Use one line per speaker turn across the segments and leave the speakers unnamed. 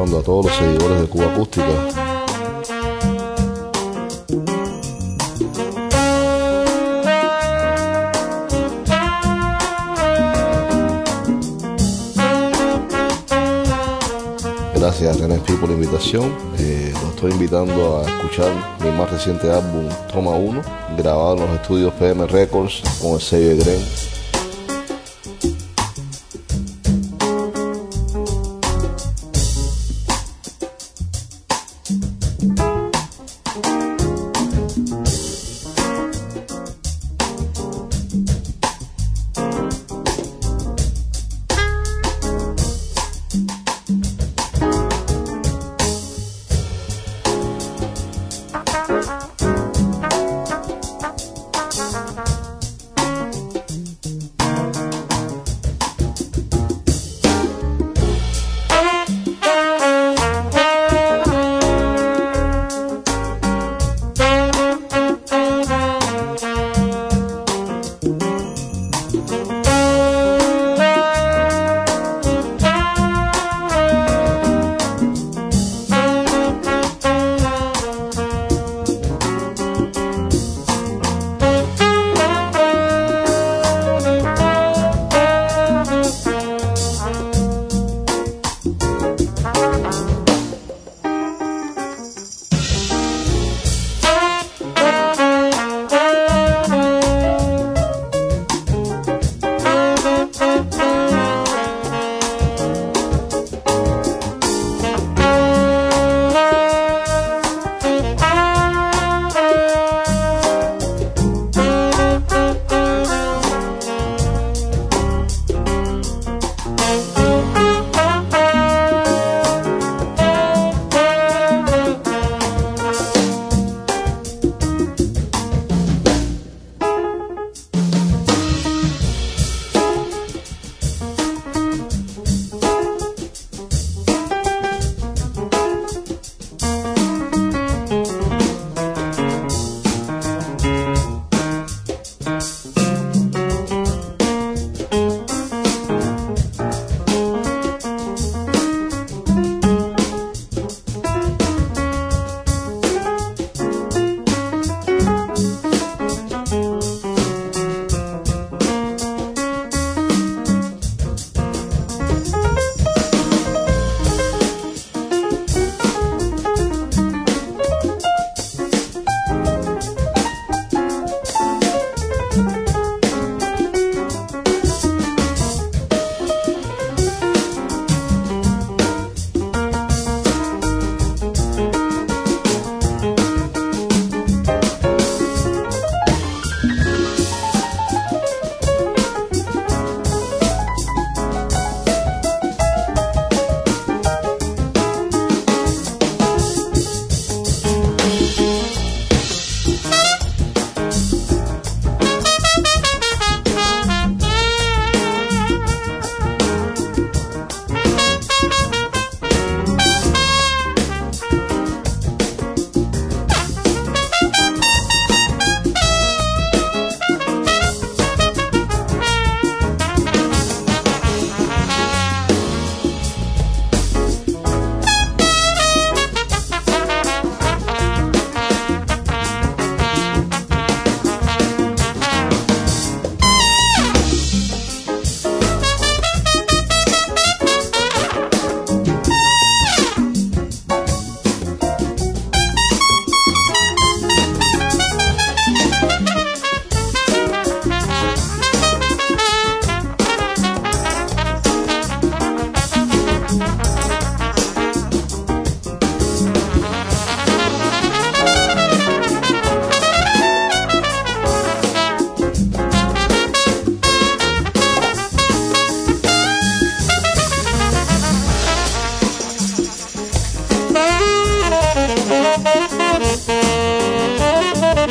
A todos los seguidores de Cuba Acústica. Gracias a Pi por la invitación. Eh, los estoy invitando a escuchar mi más reciente álbum, Toma 1, grabado en los estudios PM Records con el sello de Gren.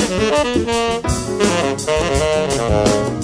Thank you.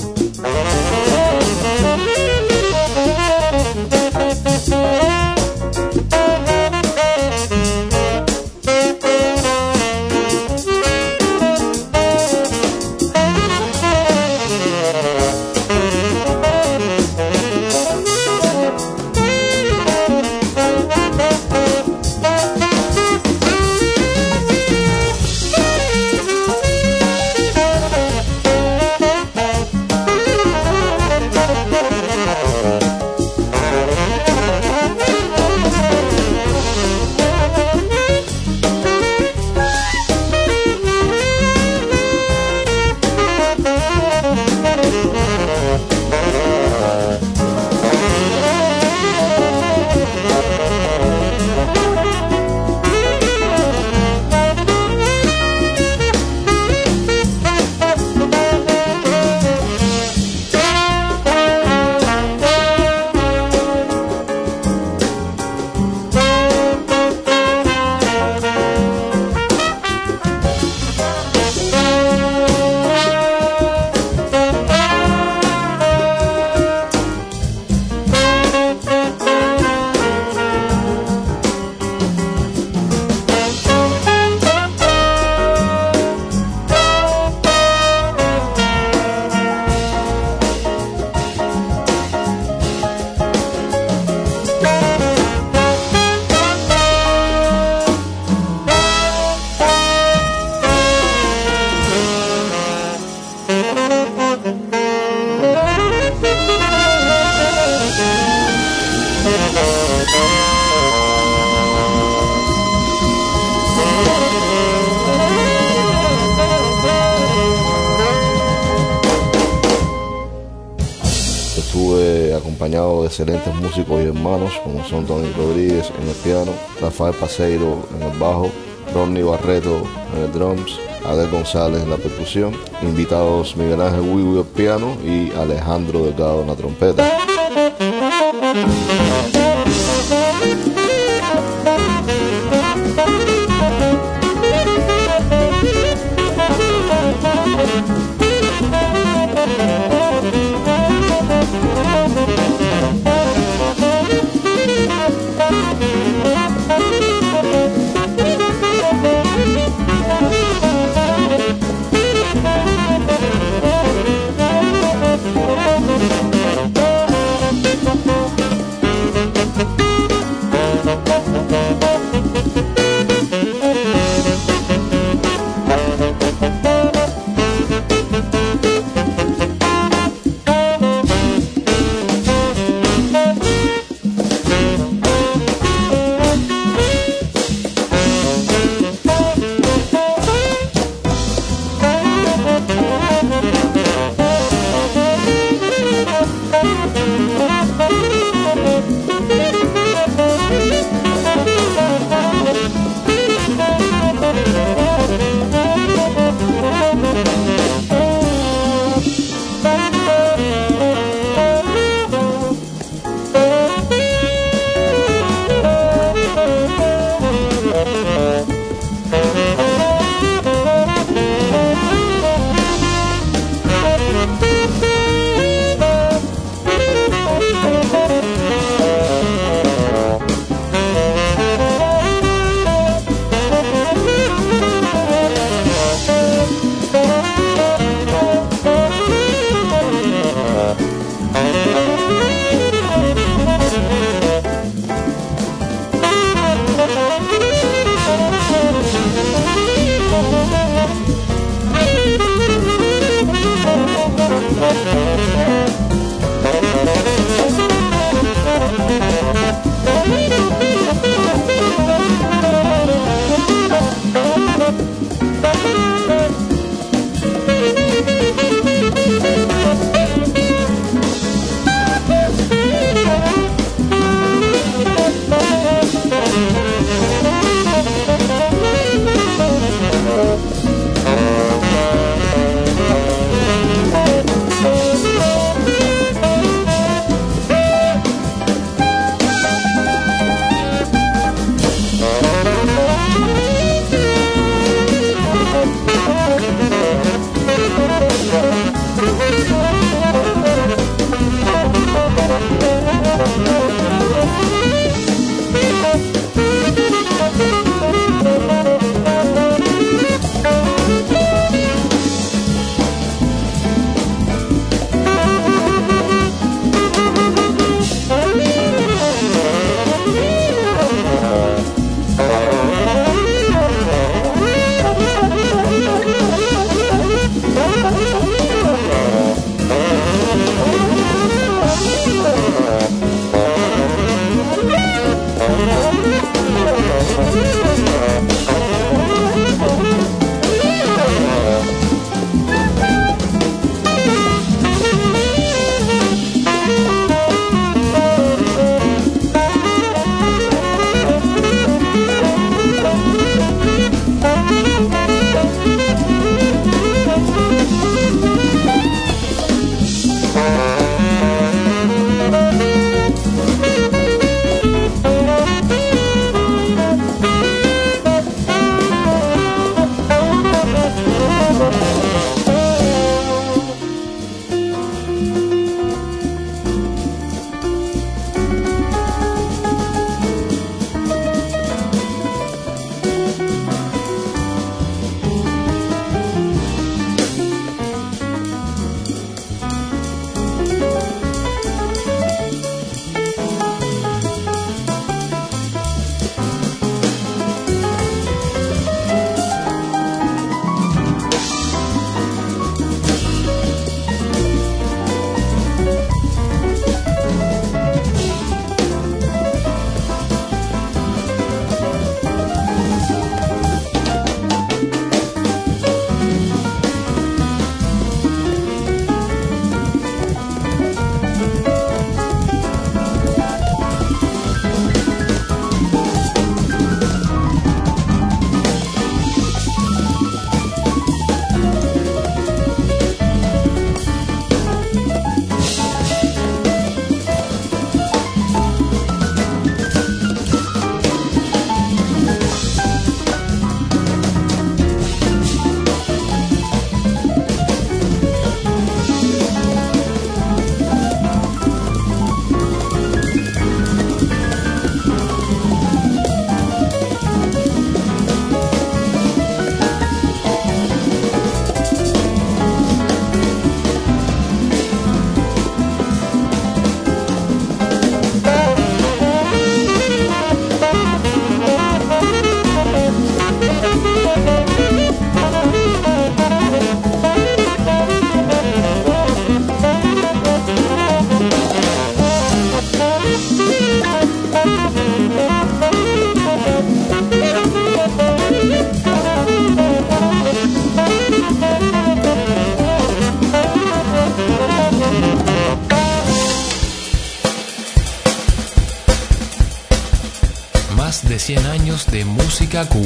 Excelentes músicos y hermanos como son Tony Rodríguez en el piano, Rafael Paseiro en el bajo, Ronnie Barreto en el drums, Adel González en la percusión, invitados Miguel Ángel Wiwi el piano y Alejandro Delgado en la trompeta.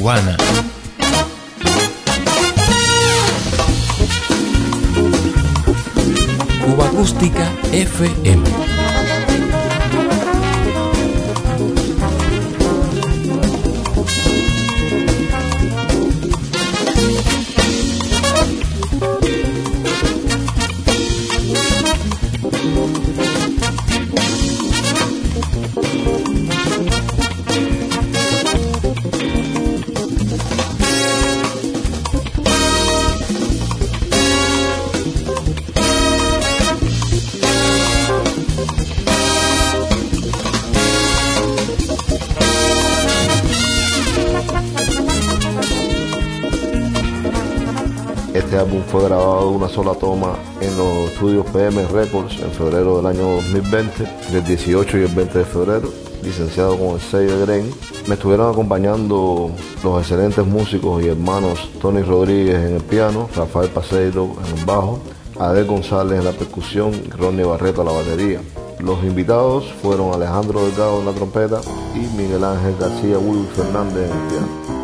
Música cubana. Cuba
febrero del año 2020, del 18 y el 20 de febrero, licenciado con el sello de Gren. Me estuvieron acompañando los excelentes músicos y hermanos Tony Rodríguez en el piano, Rafael Paseiro en el bajo, Adel González en la percusión y Ronnie Barreto a la batería. Los invitados fueron Alejandro Delgado en la trompeta y Miguel Ángel García Will Fernández en el piano.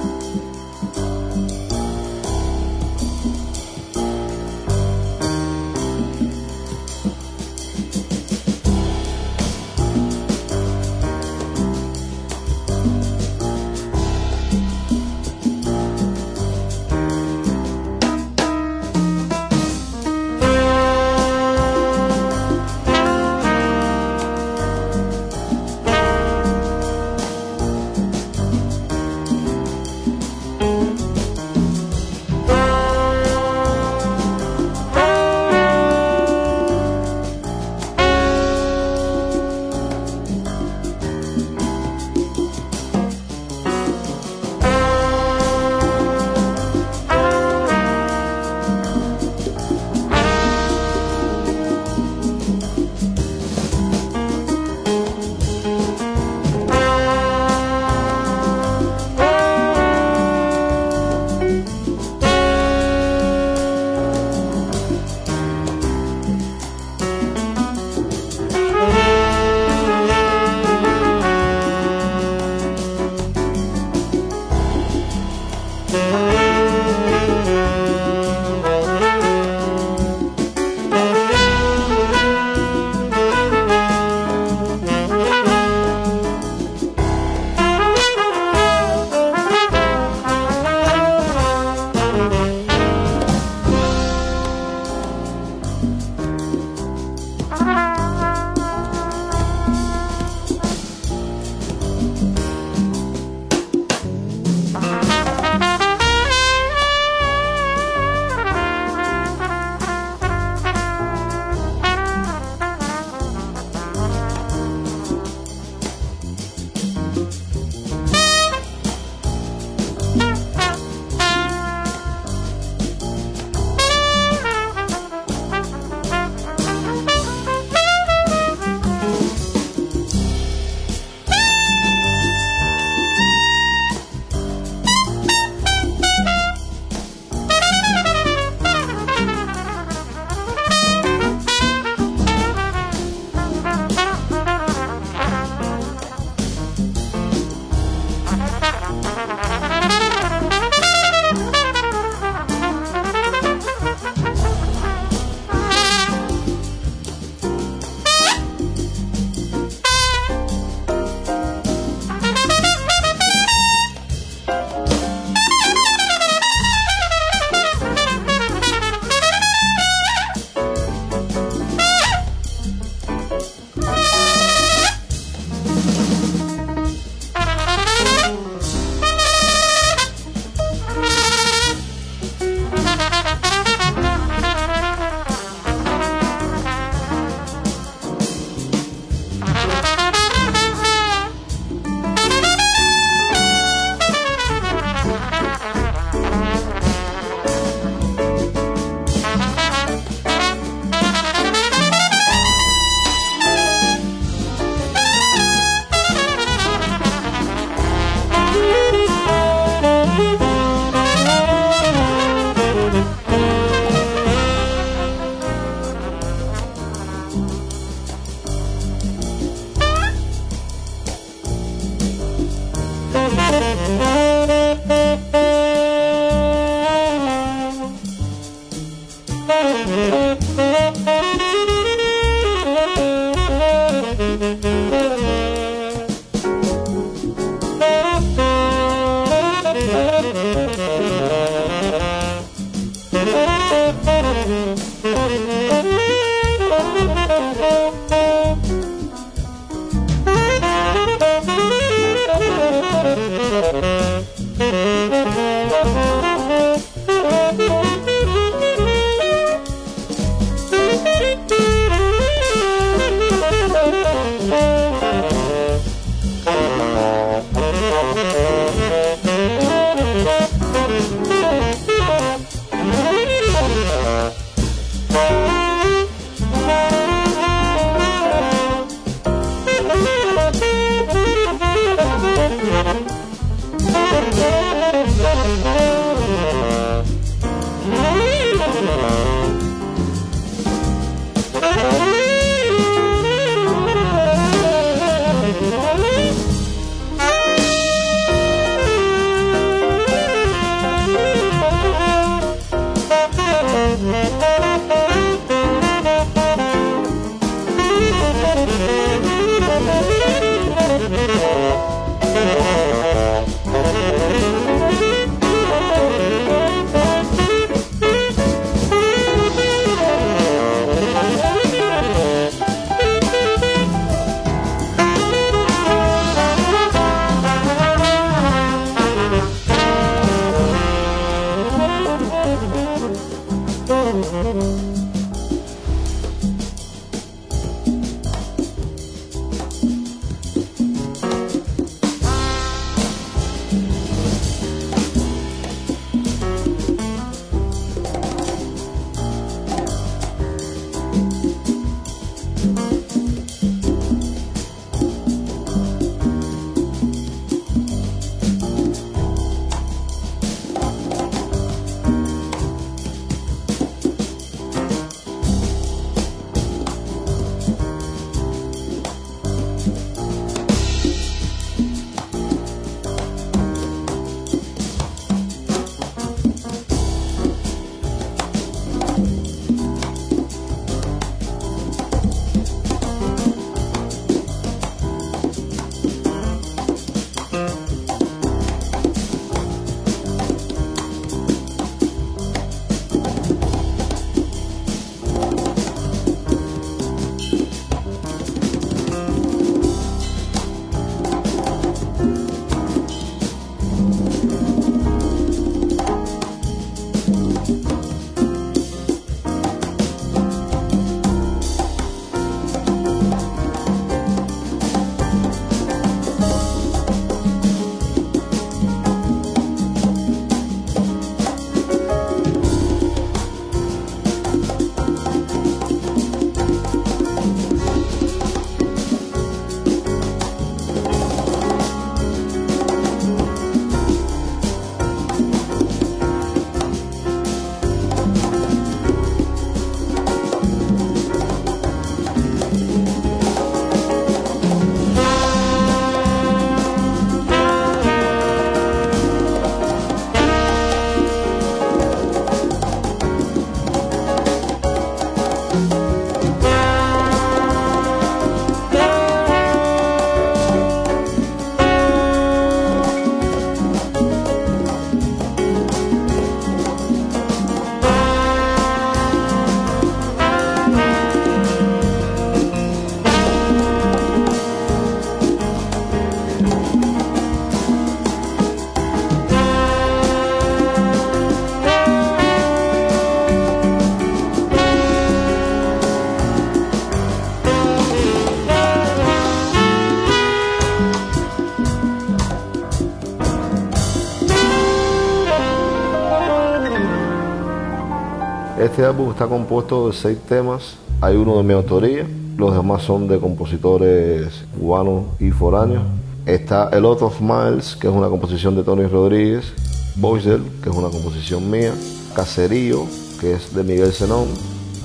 Este álbum está compuesto de seis temas, hay uno de mi autoría, los demás son de compositores cubanos y foráneos. Está El Lot of Miles, que es una composición de Tony Rodríguez, Boisel, que es una composición mía, Caserío, que es de Miguel Zenón,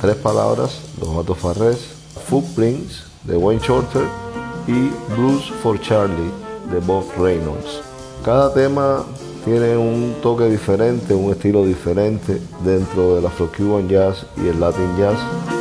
Tres Palabras, de Matos Farrés, Footprints, de Wayne Shorter, y Blues for Charlie, de Bob Reynolds. Cada tema tiene un toque diferente, un estilo diferente dentro del Afro-Cuban Jazz y el Latin Jazz.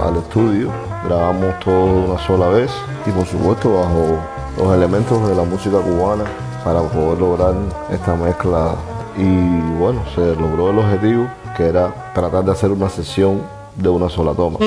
Al estudio, grabamos todo una sola vez y por supuesto bajo los elementos de la música cubana para poder lograr esta mezcla y bueno, se logró el objetivo que era tratar de hacer una sesión de una sola toma.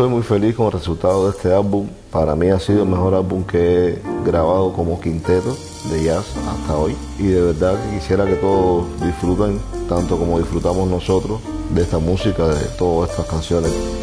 Estoy muy feliz con el resultado de este álbum. Para mí ha sido el mejor álbum que he grabado como quinteto de jazz hasta hoy. Y de verdad que quisiera que todos disfruten, tanto como disfrutamos nosotros, de esta música, de todas estas canciones.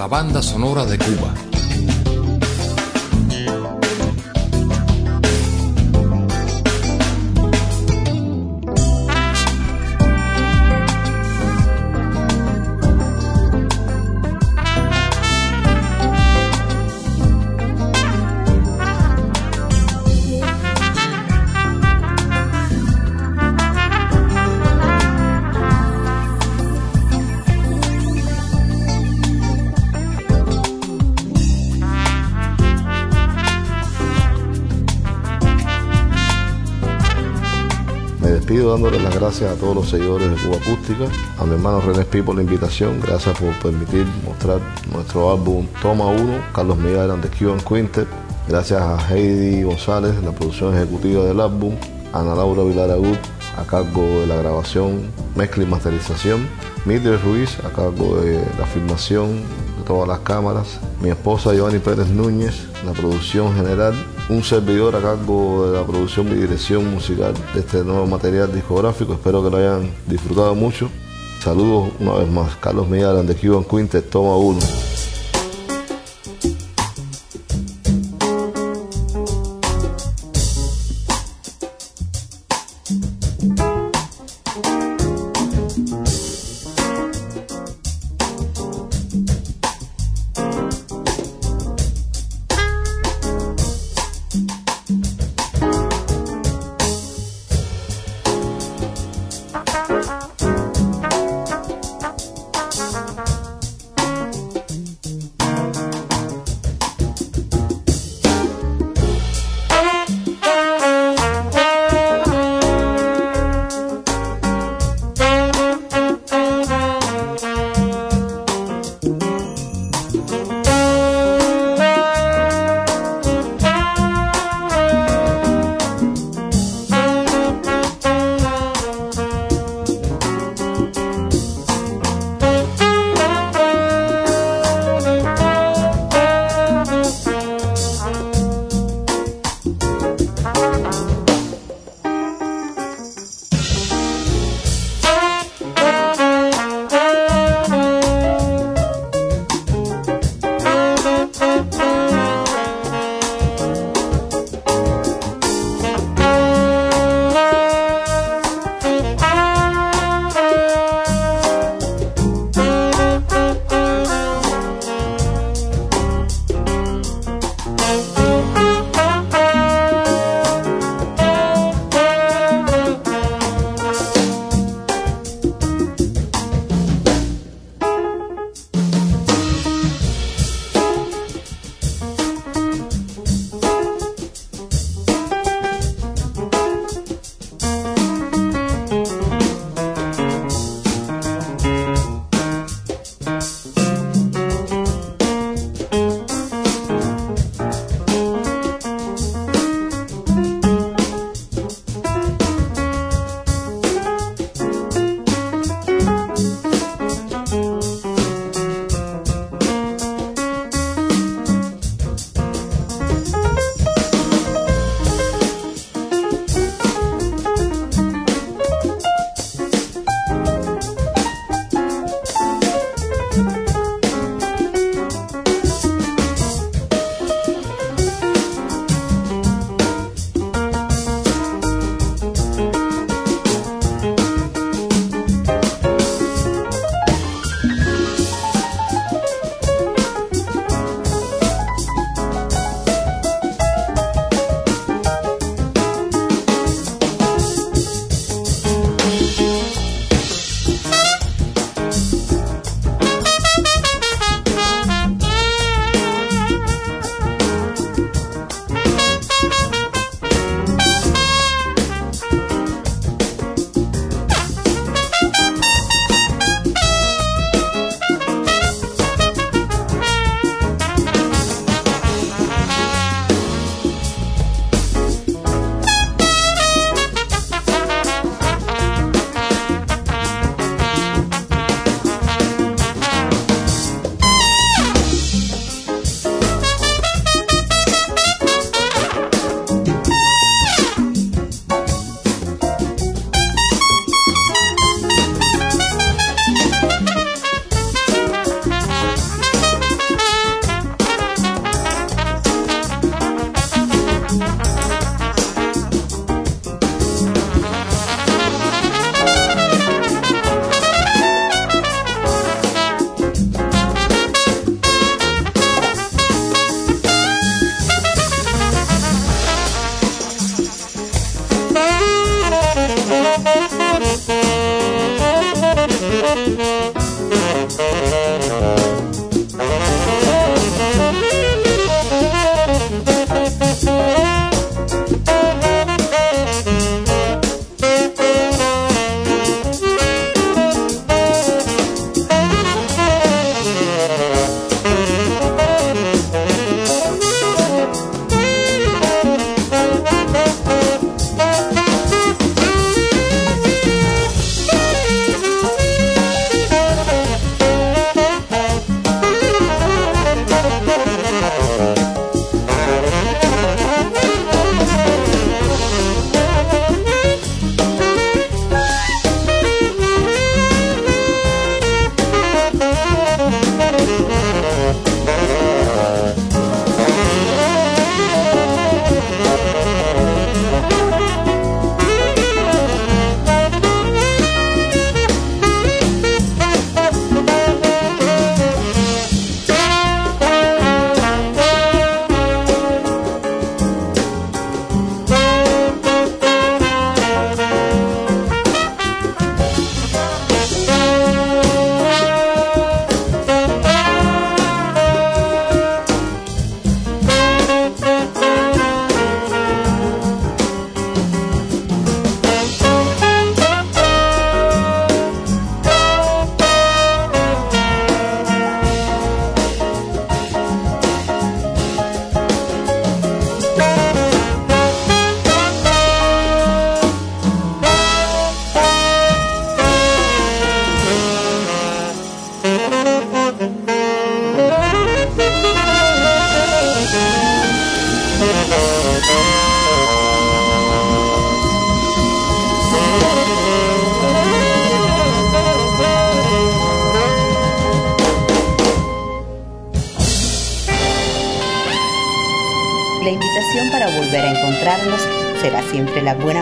La banda sonora de Cuba.
Dándole las gracias a todos los seguidores de Cuba Acústica, a mi hermano René Pi por la invitación, gracias por permitir mostrar nuestro álbum Toma 1, Carlos Miguel and the Cuban Quintet, gracias a Heidi González, la producción ejecutiva del álbum, Ana Laura Vilar Agut, a cargo de la grabación, mezcla y masterización, Mildred Ruiz, a cargo de la filmación de todas las cámaras, mi esposa Giovanni Pérez Núñez, la producción general, un servidor a cargo de la producción y dirección musical de este nuevo material discográfico. Espero que lo hayan disfrutado mucho. Saludos una vez más. Carlos Miguel de Cuban Quintet, toma uno.